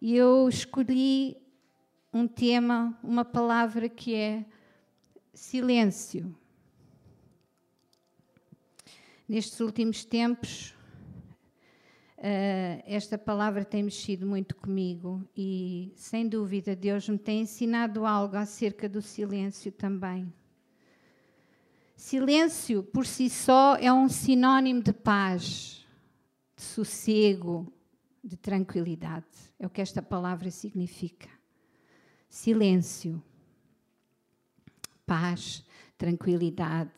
E eu escolhi um tema, uma palavra que é silêncio. Nestes últimos tempos, Uh, esta palavra tem mexido muito comigo e, sem dúvida, Deus me tem ensinado algo acerca do silêncio também. Silêncio, por si só, é um sinónimo de paz, de sossego, de tranquilidade. É o que esta palavra significa. Silêncio, paz, tranquilidade,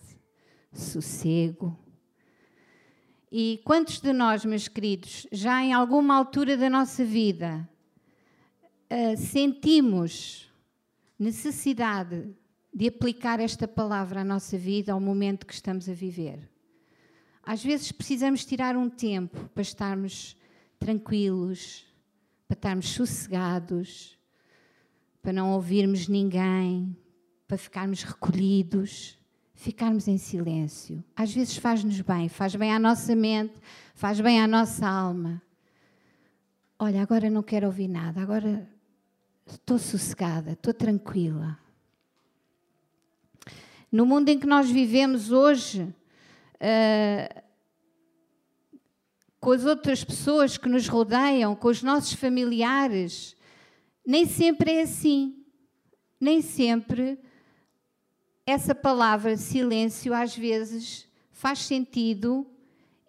sossego e quantos de nós, meus queridos, já em alguma altura da nossa vida uh, sentimos necessidade de aplicar esta palavra à nossa vida, ao momento que estamos a viver? Às vezes precisamos tirar um tempo para estarmos tranquilos, para estarmos sossegados, para não ouvirmos ninguém, para ficarmos recolhidos ficarmos em silêncio. Às vezes faz-nos bem, faz bem à nossa mente, faz bem à nossa alma. Olha, agora não quero ouvir nada, agora estou sossegada, estou tranquila. No mundo em que nós vivemos hoje, uh, com as outras pessoas que nos rodeiam, com os nossos familiares, nem sempre é assim. Nem sempre essa palavra silêncio às vezes faz sentido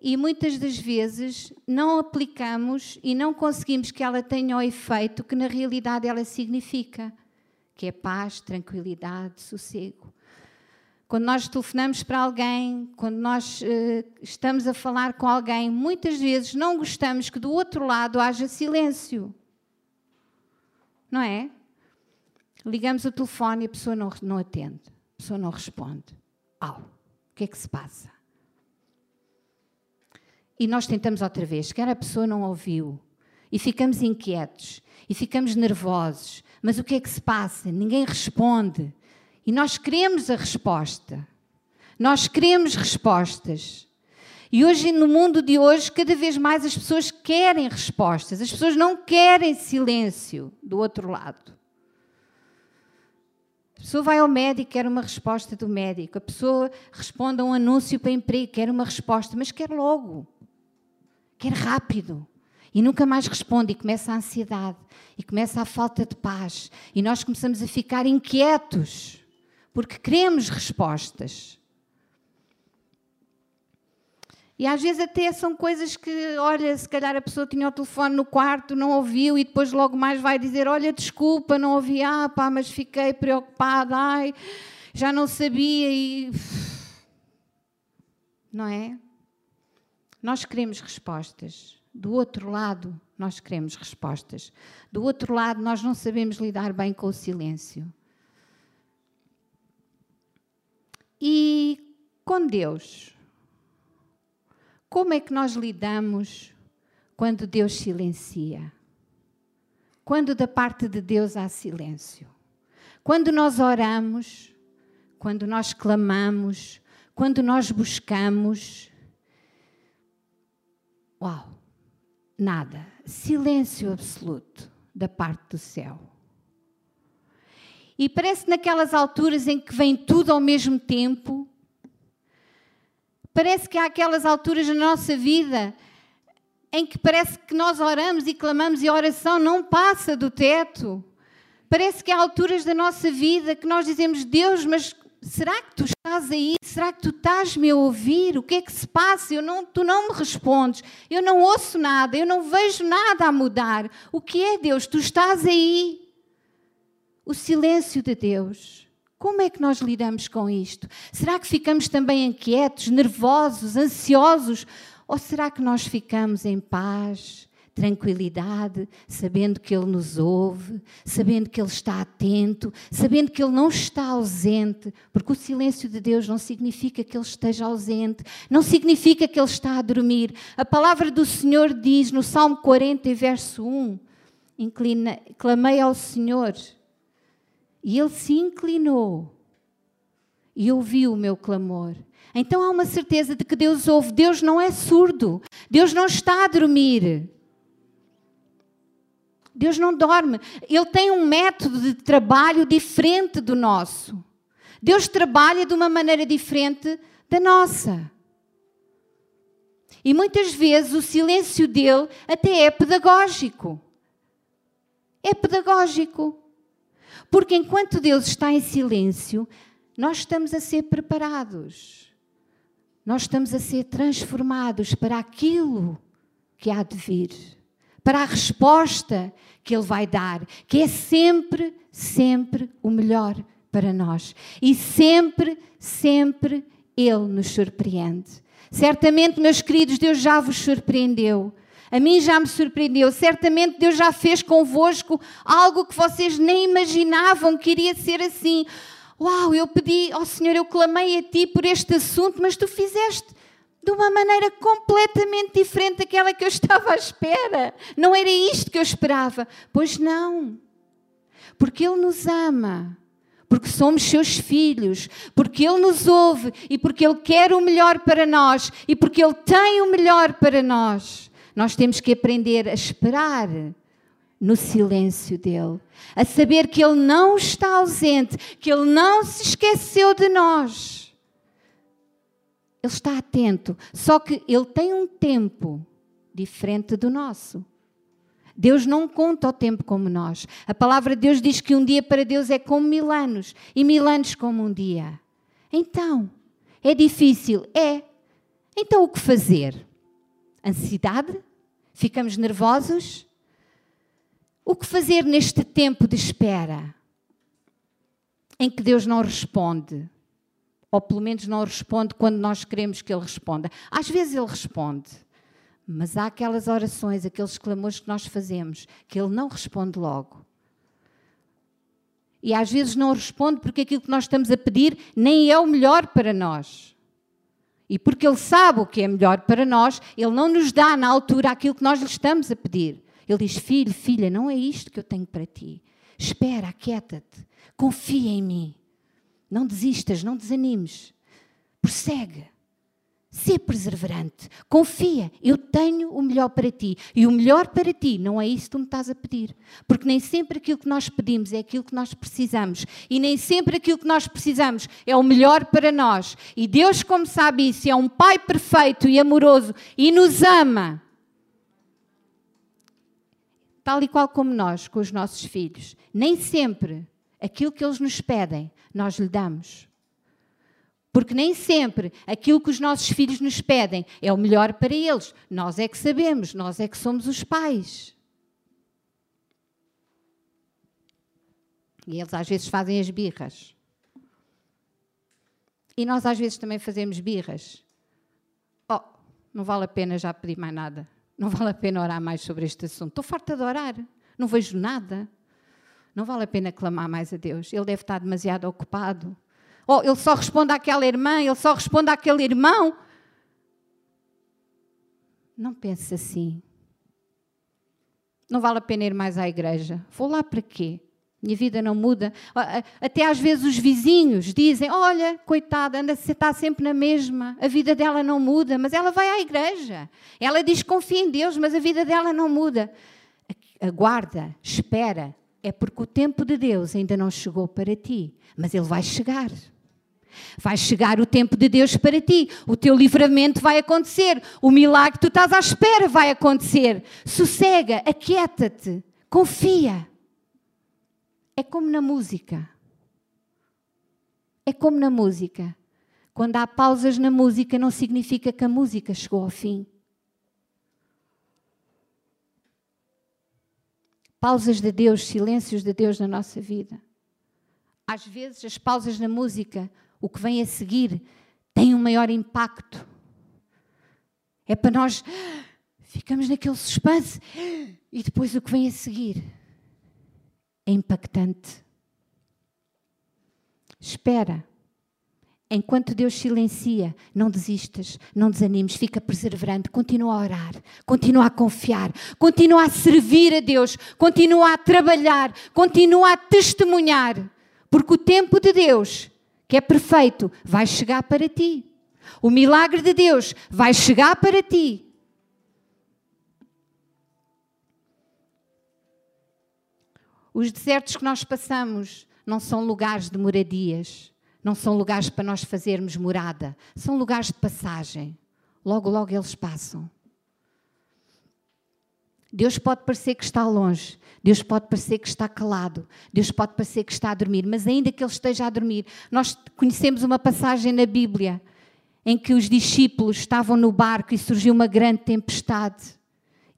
e muitas das vezes não aplicamos e não conseguimos que ela tenha o efeito que na realidade ela significa, que é paz, tranquilidade, sossego. Quando nós telefonamos para alguém, quando nós uh, estamos a falar com alguém, muitas vezes não gostamos que do outro lado haja silêncio. Não é? Ligamos o telefone e a pessoa não, não atende pessoa não responde. Au, o que é que se passa? E nós tentamos outra vez, quer a pessoa não ouviu. E ficamos inquietos, e ficamos nervosos. Mas o que é que se passa? Ninguém responde. E nós queremos a resposta. Nós queremos respostas. E hoje, no mundo de hoje, cada vez mais as pessoas querem respostas. As pessoas não querem silêncio do outro lado. A pessoa vai ao médico, quer uma resposta do médico. A pessoa responde a um anúncio para emprego, quer uma resposta, mas quer logo. Quer rápido. E nunca mais responde, e começa a ansiedade, e começa a falta de paz. E nós começamos a ficar inquietos, porque queremos respostas. E às vezes até são coisas que, olha, se calhar a pessoa tinha o telefone no quarto, não ouviu e depois logo mais vai dizer, olha, desculpa, não ouvi, ah pá, mas fiquei preocupada, ai, já não sabia e... Não é? Nós queremos respostas. Do outro lado, nós queremos respostas. Do outro lado, nós não sabemos lidar bem com o silêncio. E com Deus, como é que nós lidamos quando Deus silencia? Quando da parte de Deus há silêncio? Quando nós oramos, quando nós clamamos, quando nós buscamos. Uau! Nada. Silêncio absoluto da parte do céu. E parece naquelas alturas em que vem tudo ao mesmo tempo Parece que há aquelas alturas na nossa vida em que parece que nós oramos e clamamos e a oração não passa do teto. Parece que há alturas da nossa vida que nós dizemos, Deus, mas será que tu estás aí? Será que tu estás-me a ouvir? O que é que se passa? Eu não, tu não me respondes. Eu não ouço nada, eu não vejo nada a mudar. O que é, Deus? Tu estás aí. O silêncio de Deus. Como é que nós lidamos com isto? Será que ficamos também inquietos, nervosos, ansiosos? Ou será que nós ficamos em paz, tranquilidade, sabendo que Ele nos ouve, sabendo que Ele está atento, sabendo que Ele não está ausente? Porque o silêncio de Deus não significa que Ele esteja ausente, não significa que Ele está a dormir. A palavra do Senhor diz no Salmo 40, verso 1: Inclina, clamei ao Senhor e ele se inclinou e ouviu o meu clamor. Então há uma certeza de que Deus ouve. Deus não é surdo. Deus não está a dormir. Deus não dorme. Ele tem um método de trabalho diferente do nosso. Deus trabalha de uma maneira diferente da nossa. E muitas vezes o silêncio dele até é pedagógico. É pedagógico. Porque enquanto Deus está em silêncio, nós estamos a ser preparados. Nós estamos a ser transformados para aquilo que há de vir, para a resposta que Ele vai dar, que é sempre, sempre o melhor para nós. E sempre, sempre Ele nos surpreende. Certamente, meus queridos, Deus já vos surpreendeu. A mim já me surpreendeu. Certamente Deus já fez convosco algo que vocês nem imaginavam que iria ser assim. Uau, eu pedi ao Senhor, eu clamei a Ti por este assunto, mas Tu fizeste de uma maneira completamente diferente daquela que eu estava à espera. Não era isto que eu esperava. Pois não. Porque Ele nos ama porque somos seus filhos, porque Ele nos ouve e porque Ele quer o melhor para nós e porque Ele tem o melhor para nós. Nós temos que aprender a esperar no silêncio dele, a saber que Ele não está ausente, que Ele não se esqueceu de nós. Ele está atento, só que Ele tem um tempo diferente do nosso. Deus não conta o tempo como nós. A palavra de Deus diz que um dia para Deus é como mil anos e mil anos como um dia. Então, é difícil? É. Então, o que fazer? Ansiedade? Ficamos nervosos? O que fazer neste tempo de espera em que Deus não responde? Ou pelo menos não responde quando nós queremos que Ele responda. Às vezes Ele responde. Mas há aquelas orações, aqueles clamores que nós fazemos, que Ele não responde logo. E às vezes não responde porque aquilo que nós estamos a pedir nem é o melhor para nós. E porque Ele sabe o que é melhor para nós, Ele não nos dá na altura aquilo que nós lhe estamos a pedir. Ele diz: Filho, filha, não é isto que eu tenho para ti. Espera, aquieta-te, confia em mim. Não desistas, não desanimes. Prossegue. Ser perseverante. Confia, eu tenho o melhor para ti. E o melhor para ti não é isso que tu me estás a pedir. Porque nem sempre aquilo que nós pedimos é aquilo que nós precisamos. E nem sempre aquilo que nós precisamos é o melhor para nós. E Deus, como sabe isso, é um Pai perfeito e amoroso e nos ama. Tal e qual como nós, com os nossos filhos. Nem sempre aquilo que eles nos pedem, nós lhe damos. Porque nem sempre aquilo que os nossos filhos nos pedem é o melhor para eles. Nós é que sabemos, nós é que somos os pais. E eles às vezes fazem as birras. E nós às vezes também fazemos birras. Oh, não vale a pena já pedir mais nada. Não vale a pena orar mais sobre este assunto. Estou farta de orar. Não vejo nada. Não vale a pena clamar mais a Deus. Ele deve estar demasiado ocupado. Oh, ele só responde àquela irmã, ele só responde àquele irmão. Não pense assim. Não vale a pena ir mais à igreja. Vou lá para quê? Minha vida não muda. Até às vezes os vizinhos dizem: Olha, coitada, anda, está sempre na mesma. A vida dela não muda, mas ela vai à igreja. Ela diz confia em Deus, mas a vida dela não muda. Aguarda, espera. É porque o tempo de Deus ainda não chegou para ti, mas ele vai chegar. Vai chegar o tempo de Deus para ti, o teu livramento vai acontecer, o milagre que tu estás à espera vai acontecer. Sossega, aquieta-te, confia. É como na música. É como na música. Quando há pausas na música, não significa que a música chegou ao fim. Pausas de Deus, silêncios de Deus na nossa vida. Às vezes, as pausas na música o que vem a seguir tem um maior impacto. É para nós ficamos naquele suspense e depois o que vem a seguir é impactante. Espera. Enquanto Deus silencia, não desistas, não desanimes, fica perseverante, continua a orar, continua a confiar, continua a servir a Deus, continua a trabalhar, continua a testemunhar, porque o tempo de Deus que é perfeito, vai chegar para ti. O milagre de Deus vai chegar para ti. Os desertos que nós passamos não são lugares de moradias, não são lugares para nós fazermos morada, são lugares de passagem. Logo, logo eles passam. Deus pode parecer que está longe, Deus pode parecer que está calado, Deus pode parecer que está a dormir, mas ainda que Ele esteja a dormir, nós conhecemos uma passagem na Bíblia em que os discípulos estavam no barco e surgiu uma grande tempestade.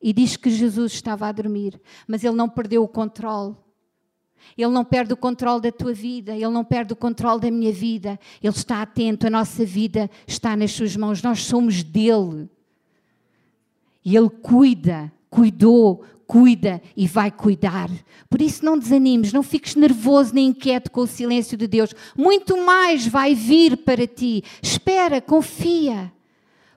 E diz que Jesus estava a dormir, mas ele não perdeu o controle. Ele não perde o controle da tua vida, ele não perde o controle da minha vida. Ele está atento, a nossa vida está nas suas mãos, nós somos dele. E ele cuida, cuidou, cuida e vai cuidar. Por isso não desanimes, não fiques nervoso nem inquieto com o silêncio de Deus. Muito mais vai vir para ti. Espera, confia.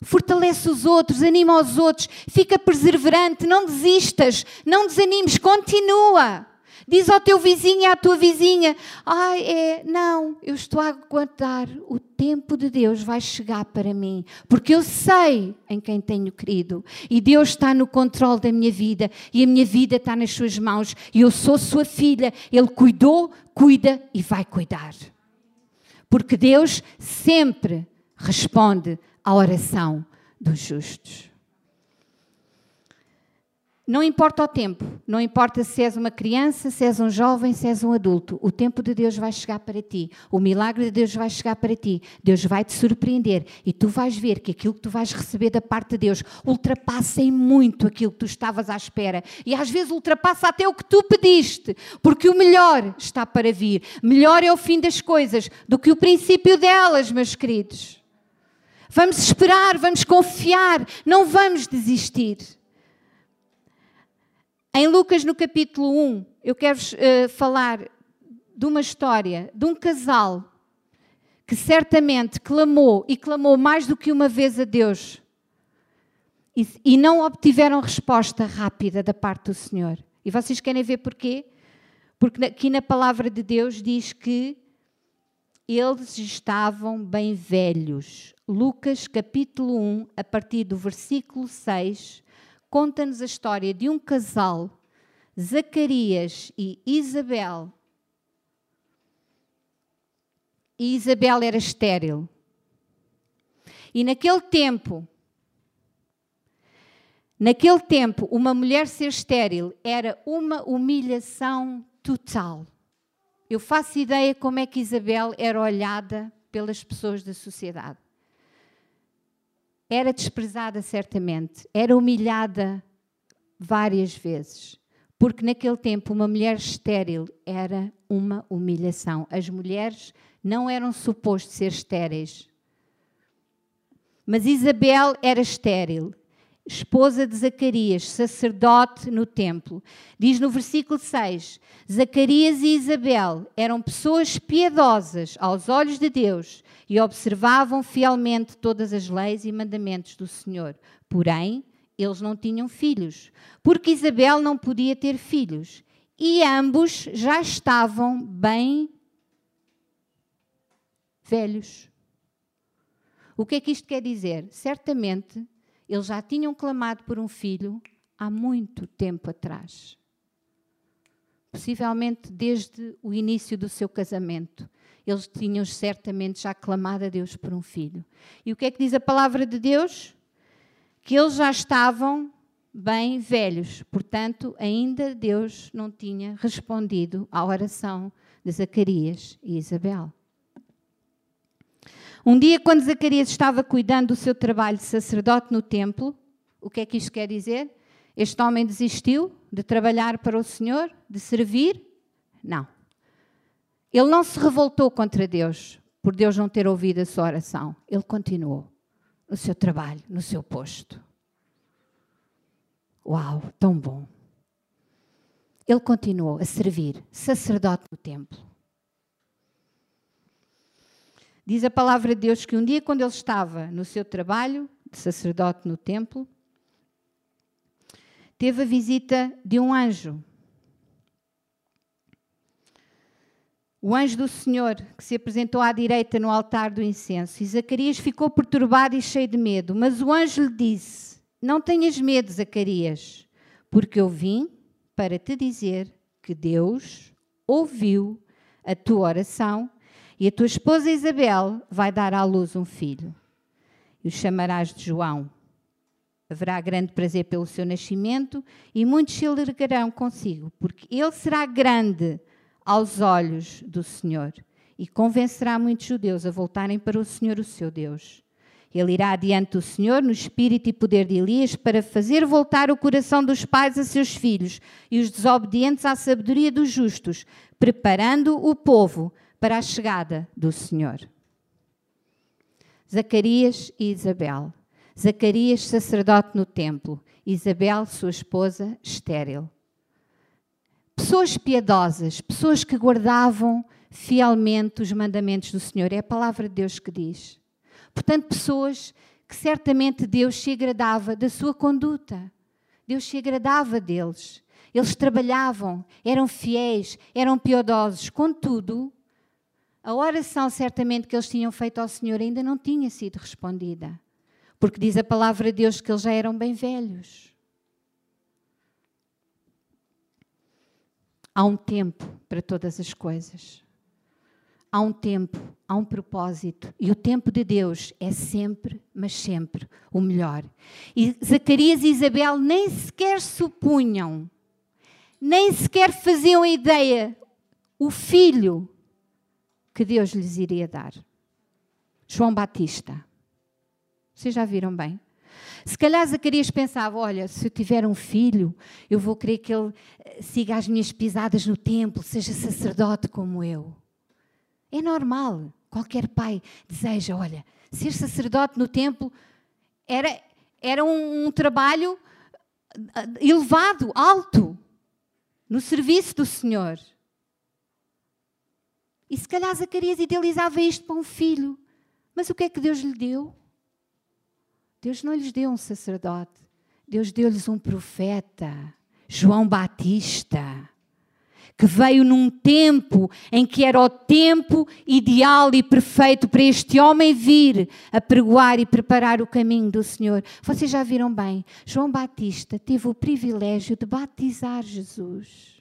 Fortalece os outros, anima os outros, fica perseverante, não desistas, não desanimes, continua. Diz ao teu vizinho e à tua vizinha: Ai, é, não, eu estou a aguardar, o tempo de Deus vai chegar para mim, porque eu sei em quem tenho querido, e Deus está no controle da minha vida, e a minha vida está nas Suas mãos, e eu sou Sua filha, Ele cuidou, cuida e vai cuidar. Porque Deus sempre responde à oração dos justos. Não importa o tempo, não importa se és uma criança, se és um jovem, se és um adulto, o tempo de Deus vai chegar para ti, o milagre de Deus vai chegar para ti, Deus vai te surpreender e tu vais ver que aquilo que tu vais receber da parte de Deus ultrapassa em muito aquilo que tu estavas à espera e às vezes ultrapassa até o que tu pediste, porque o melhor está para vir. Melhor é o fim das coisas do que o princípio delas, meus queridos. Vamos esperar, vamos confiar, não vamos desistir. Em Lucas, no capítulo 1, eu quero uh, falar de uma história de um casal que certamente clamou e clamou mais do que uma vez a Deus e, e não obtiveram resposta rápida da parte do Senhor. E vocês querem ver porquê? Porque aqui na palavra de Deus diz que eles estavam bem velhos. Lucas capítulo 1, a partir do versículo 6, conta-nos a história de um casal, Zacarias e Isabel. E Isabel era estéril. E naquele tempo, naquele tempo, uma mulher ser estéril era uma humilhação total. Eu faço ideia como é que Isabel era olhada pelas pessoas da sociedade era desprezada certamente, era humilhada várias vezes, porque naquele tempo uma mulher estéril era uma humilhação. As mulheres não eram supostas ser estéreis. Mas Isabel era estéril, esposa de Zacarias, sacerdote no templo. Diz no versículo 6: Zacarias e Isabel eram pessoas piedosas aos olhos de Deus e observavam fielmente todas as leis e mandamentos do Senhor. Porém, eles não tinham filhos, porque Isabel não podia ter filhos, e ambos já estavam bem velhos. O que é que isto quer dizer? Certamente eles já tinham clamado por um filho há muito tempo atrás. Possivelmente desde o início do seu casamento eles tinham certamente já clamado a Deus por um filho. E o que é que diz a palavra de Deus? Que eles já estavam bem velhos, portanto, ainda Deus não tinha respondido à oração de Zacarias e Isabel. Um dia, quando Zacarias estava cuidando do seu trabalho de sacerdote no templo, o que é que isto quer dizer? Este homem desistiu de trabalhar para o Senhor, de servir? Não. Ele não se revoltou contra Deus por Deus não ter ouvido a sua oração. Ele continuou no seu trabalho, no seu posto. Uau, tão bom. Ele continuou a servir, sacerdote no templo. Diz a palavra de Deus que um dia, quando ele estava no seu trabalho de sacerdote no templo, teve a visita de um anjo o anjo do Senhor que se apresentou à direita no altar do incenso. E Zacarias ficou perturbado e cheio de medo. Mas o anjo lhe disse: Não tenhas medo, Zacarias, porque eu vim para te dizer que Deus ouviu a tua oração e a tua esposa Isabel vai dar à luz um filho. E o chamarás de João. Haverá grande prazer pelo seu nascimento e muitos se alegrarão consigo, porque ele será grande aos olhos do Senhor e convencerá muitos judeus a voltarem para o Senhor, o seu Deus. Ele irá adiante do Senhor no espírito e poder de Elias para fazer voltar o coração dos pais a seus filhos e os desobedientes à sabedoria dos justos, preparando o povo para a chegada do Senhor. Zacarias e Isabel. Zacarias, sacerdote no templo, Isabel, sua esposa, estéril. Pessoas piedosas, pessoas que guardavam fielmente os mandamentos do Senhor. É a palavra de Deus que diz. Portanto, pessoas que certamente Deus se agradava da sua conduta. Deus se agradava deles. Eles trabalhavam, eram fiéis, eram piedosos. Contudo, a oração certamente que eles tinham feito ao Senhor ainda não tinha sido respondida. Porque diz a palavra de Deus que eles já eram bem velhos. Há um tempo para todas as coisas há um tempo, há um propósito. E o tempo de Deus é sempre, mas sempre, o melhor. E Zacarias e Isabel nem sequer supunham, nem sequer faziam ideia, o filho que Deus lhes iria dar. João Batista. Vocês já viram bem? Se calhar Zacarias pensava: olha, se eu tiver um filho, eu vou querer que ele eh, siga as minhas pisadas no templo, seja sacerdote como eu. É normal. Qualquer pai deseja, olha, ser sacerdote no templo era, era um, um trabalho ah, elevado, alto, no serviço do Senhor. E se calhar Zacarias idealizava isto para um filho. Mas o que é que Deus lhe deu? Deus não lhes deu um sacerdote. Deus deu-lhes um profeta, João Batista que veio num tempo em que era o tempo ideal e perfeito para este homem vir a pregoar e preparar o caminho do Senhor. Vocês já viram bem, João Batista teve o privilégio de batizar Jesus.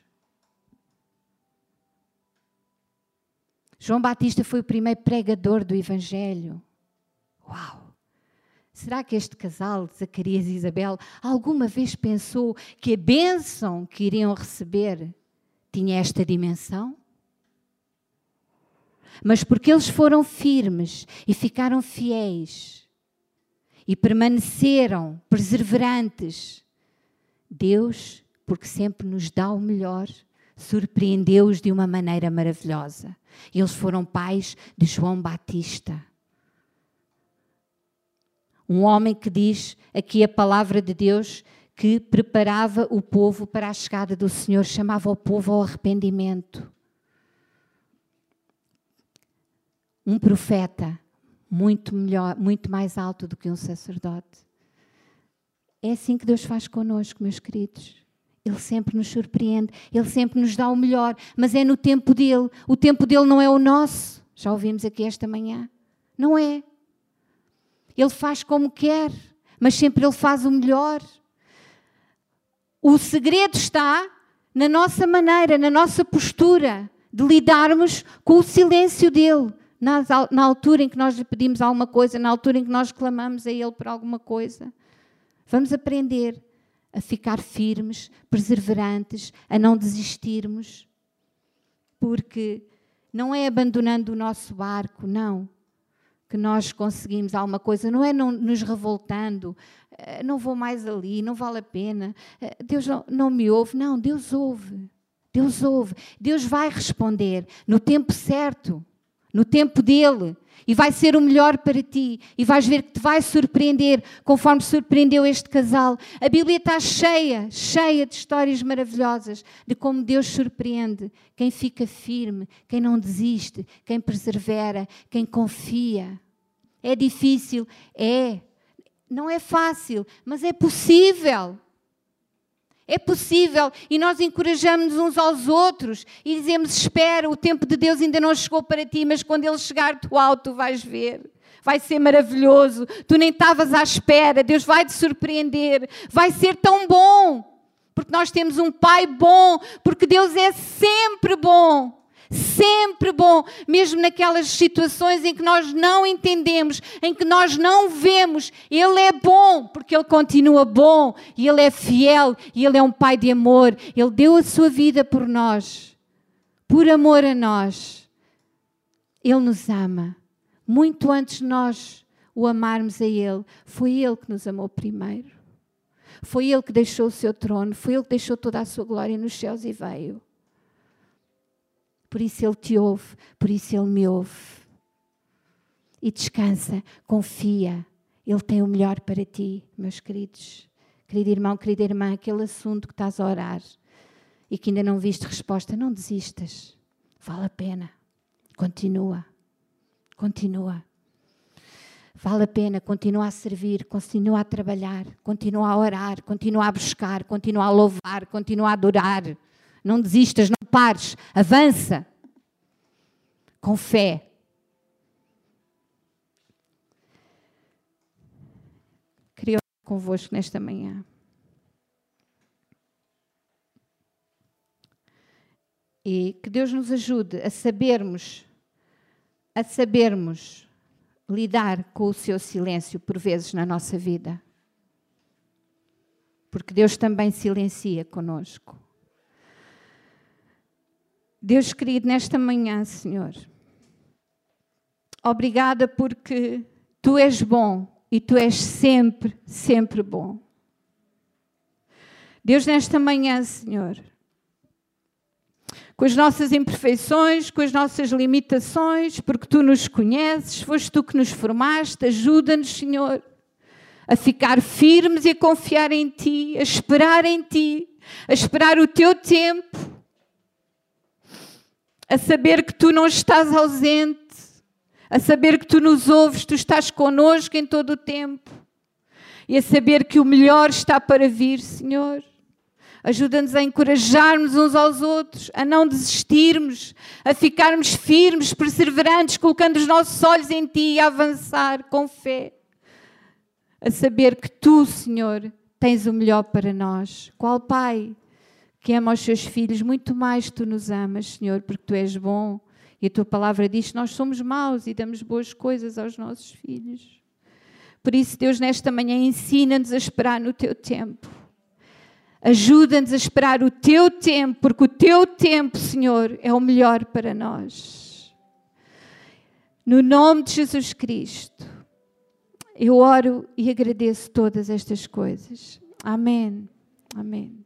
João Batista foi o primeiro pregador do Evangelho. Uau! Será que este casal, Zacarias e Isabel, alguma vez pensou que a bênção que iriam receber tinha esta dimensão? Mas porque eles foram firmes e ficaram fiéis e permaneceram perseverantes, Deus, porque sempre nos dá o melhor, surpreendeu-os de uma maneira maravilhosa. Eles foram pais de João Batista. Um homem que diz aqui a palavra de Deus que preparava o povo para a chegada do Senhor, chamava o povo ao arrependimento. Um profeta muito melhor, muito mais alto do que um sacerdote. É assim que Deus faz conosco, meus queridos. Ele sempre nos surpreende, ele sempre nos dá o melhor, mas é no tempo dele. O tempo dele não é o nosso. Já ouvimos aqui esta manhã. Não é. Ele faz como quer, mas sempre ele faz o melhor. O segredo está na nossa maneira, na nossa postura de lidarmos com o silêncio dele. Na, altura em que nós lhe pedimos alguma coisa, na altura em que nós clamamos a Ele por alguma coisa. Vamos aprender a ficar firmes, perseverantes, a não desistirmos, porque não é abandonando o nosso barco, não, que nós conseguimos alguma coisa, não é não, nos revoltando, eh, não vou mais ali, não vale a pena, eh, Deus não, não me ouve. Não, Deus ouve. Deus ouve. Deus vai responder no tempo certo, no tempo dele. E vai ser o melhor para ti. E vais ver que te vai surpreender, conforme surpreendeu este casal. A Bíblia está cheia, cheia de histórias maravilhosas de como Deus surpreende quem fica firme, quem não desiste, quem persevera, quem confia. É difícil? É. Não é fácil, mas é possível. É possível e nós encorajamos uns aos outros e dizemos: Espera, o tempo de Deus ainda não chegou para ti, mas quando ele chegar, tu alto, vais ver. Vai ser maravilhoso. Tu nem estavas à espera. Deus vai te surpreender. Vai ser tão bom. porque nós temos um Pai bom, porque Deus é sempre bom. Sempre bom, mesmo naquelas situações em que nós não entendemos, em que nós não vemos, Ele é bom, porque Ele continua bom, e Ele é fiel, e Ele é um Pai de amor. Ele deu a sua vida por nós, por amor a nós. Ele nos ama, muito antes de nós o amarmos a Ele. Foi Ele que nos amou primeiro. Foi Ele que deixou o seu trono, foi Ele que deixou toda a sua glória nos céus e veio. Por isso Ele te ouve, por isso Ele me ouve. E descansa, confia. Ele tem o melhor para ti, meus queridos. Querido irmão, querida irmã, aquele assunto que estás a orar e que ainda não viste resposta, não desistas. Vale a pena. Continua. Continua. Vale a pena, continua a servir, continua a trabalhar, continua a orar, continua a buscar, continua a louvar, continua a adorar. Não desistas, não pares, avança. Com fé. Queria orar convosco nesta manhã. E que Deus nos ajude a sabermos, a sabermos lidar com o seu silêncio por vezes na nossa vida. Porque Deus também silencia conosco. Deus querido, nesta manhã, Senhor, obrigada porque tu és bom e tu és sempre, sempre bom. Deus, nesta manhã, Senhor, com as nossas imperfeições, com as nossas limitações, porque tu nos conheces, foste tu que nos formaste, ajuda-nos, Senhor, a ficar firmes e a confiar em ti, a esperar em ti, a esperar o teu tempo, a saber que tu não estás ausente, a saber que tu nos ouves, tu estás conosco em todo o tempo e a saber que o melhor está para vir, Senhor. Ajuda-nos a encorajarmos uns aos outros, a não desistirmos, a ficarmos firmes, perseverantes, colocando os nossos olhos em Ti e a avançar com fé. A saber que Tu, Senhor, tens o melhor para nós. Qual Pai que ama os seus filhos, muito mais Tu nos amas, Senhor, porque Tu és bom. E a Tua palavra diz que nós somos maus e damos boas coisas aos nossos filhos. Por isso, Deus, nesta manhã, ensina-nos a esperar no Teu tempo Ajuda-nos a esperar o teu tempo, porque o teu tempo, Senhor, é o melhor para nós. No nome de Jesus Cristo, eu oro e agradeço todas estas coisas. Amém. Amém.